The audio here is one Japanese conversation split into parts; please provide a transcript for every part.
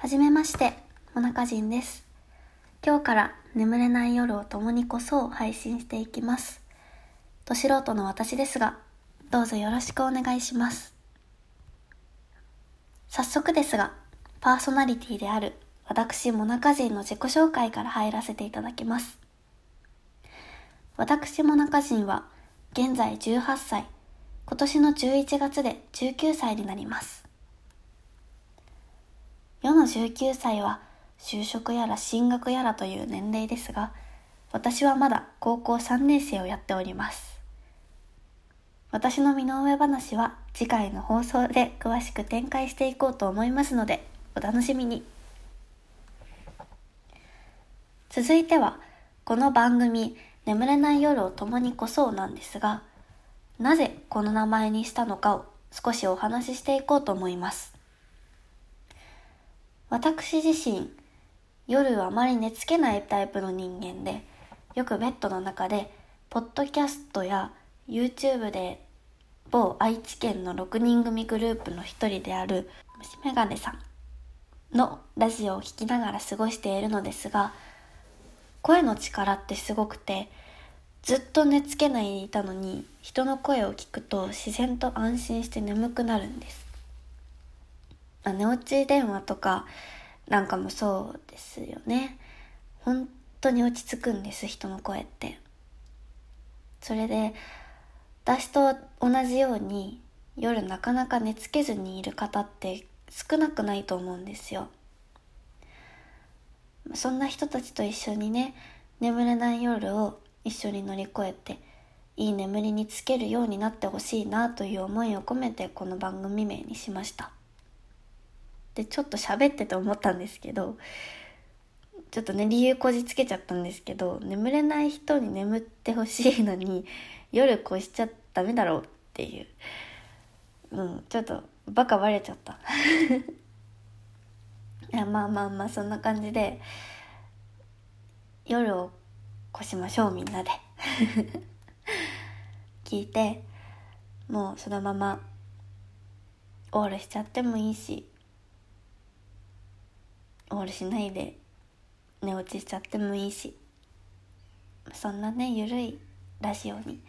はじめまして、モナカジンです。今日から眠れない夜を共にこそ配信していきます。ど素人の私ですが、どうぞよろしくお願いします。早速ですが、パーソナリティである私、モナカジンの自己紹介から入らせていただきます。私、モナカジンは、現在18歳、今年の11月で19歳になります。世の19歳は就職やら進学やらという年齢ですが、私はまだ高校3年生をやっております。私の身の上話は次回の放送で詳しく展開していこうと思いますので、お楽しみに。続いては、この番組、眠れない夜を共にこそなんですが、なぜこの名前にしたのかを少しお話ししていこうと思います。私自身、夜あまり寝つけないタイプの人間で、よくベッドの中で、ポッドキャストや YouTube で某愛知県の6人組グループの一人である虫眼鏡さんのラジオを聴きながら過ごしているのですが、声の力ってすごくて、ずっと寝つけないでいたのに人の声を聞くと自然と安心して眠くなるんです。寝落ち電話とかなんかもそうですよね。本当に落ち着くんです人の声って。それで私と同じように夜なかなか寝つけずにいる方って少なくないと思うんですよ。そんな人たちと一緒にね眠れない夜を一緒に乗り越えていい眠りにつけるようになってほしいなという思いを込めてこの番組名にしましたでちょっと喋ってて思ったんですけどちょっとね理由こじつけちゃったんですけど眠れない人に眠ってほしいのに夜越しちゃダメだろうっていう。うんちょっとバカバレちゃった。いやまあまあまあそんな感じで夜を越しましょうみんなで。聞いてもうそのままオールしちゃってもいいし。オールしないで寝落ちしちゃってもいいしそんなねゆるいラジオに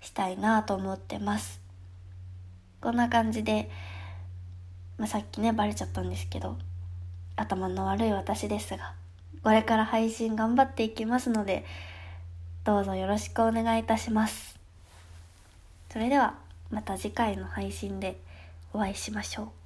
したいなと思ってます。こんな感じで、まあ、さっきねバレちゃったんですけど頭の悪い私ですがこれから配信頑張っていきますのでどうぞよろしくお願いいたします。それではまた次回の配信でお会いしましょう。